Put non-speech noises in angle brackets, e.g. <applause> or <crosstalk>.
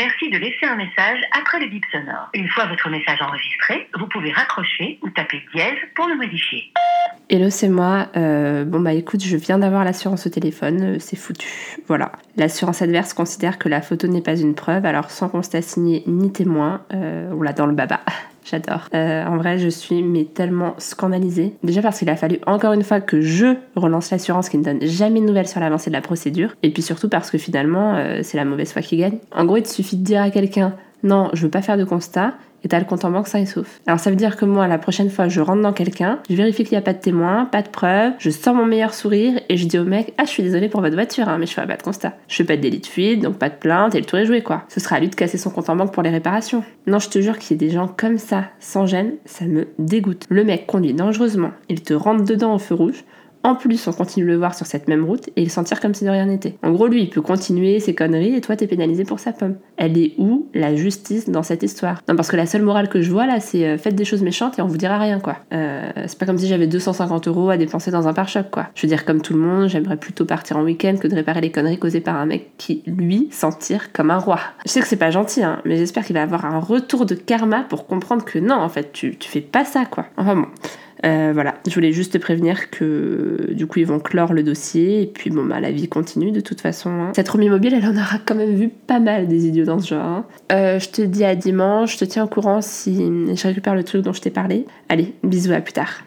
suffit de laisser un message après le bip sonore. Une fois votre message enregistré, vous pouvez raccrocher ou taper dièse pour le modifier. Hello, c'est moi. Euh, bon bah écoute, je viens d'avoir l'assurance au téléphone, euh, c'est foutu. Voilà. L'assurance adverse considère que la photo n'est pas une preuve, alors sans constat signé ni témoin, euh, on l'a dans le baba. <laughs> J'adore. Euh, en vrai, je suis mais tellement scandalisée. Déjà parce qu'il a fallu encore une fois que je relance l'assurance qui ne donne jamais de nouvelles sur l'avancée de la procédure. Et puis surtout parce que finalement, euh, c'est la mauvaise foi qui gagne. En gros, il suffit de dire à quelqu'un non, je veux pas faire de constat et t'as le compte en banque ça et sauf. Alors ça veut dire que moi, la prochaine fois, je rentre dans quelqu'un, je vérifie qu'il n'y a pas de témoin, pas de preuve, je sors mon meilleur sourire et je dis au mec, ah je suis désolée pour votre voiture, hein, mais je ferai pas de constat. Je fais pas de délit de fuite, donc pas de plainte et le tour est joué quoi. Ce sera à lui de casser son compte en banque pour les réparations. Non, je te jure qu'il y ait des gens comme ça, sans gêne, ça me dégoûte. Le mec conduit dangereusement, il te rentre dedans au feu rouge, en plus, on continue de le voir sur cette même route et il s'en tire comme si de rien n'était. En gros, lui, il peut continuer ses conneries et toi, t'es pénalisé pour sa pomme. Elle est où la justice dans cette histoire? Non, parce que la seule morale que je vois là, c'est euh, faites des choses méchantes et on vous dira rien, quoi. Euh, c'est pas comme si j'avais 250 euros à dépenser dans un pare-choc, quoi. Je veux dire, comme tout le monde, j'aimerais plutôt partir en week-end que de réparer les conneries causées par un mec qui, lui, s'en tire comme un roi. Je sais que c'est pas gentil, hein, mais j'espère qu'il va avoir un retour de karma pour comprendre que non, en fait, tu, tu fais pas ça, quoi. Enfin bon. Euh, voilà, je voulais juste te prévenir que du coup ils vont clore le dossier et puis bon bah la vie continue de toute façon. hein. Cette remise mobile elle en aura quand même vu pas mal des idiots dans ce genre. hein. Euh, je te dis à dimanche, je te tiens au courant si je récupère le truc dont je t'ai parlé. Allez, bisous à plus tard.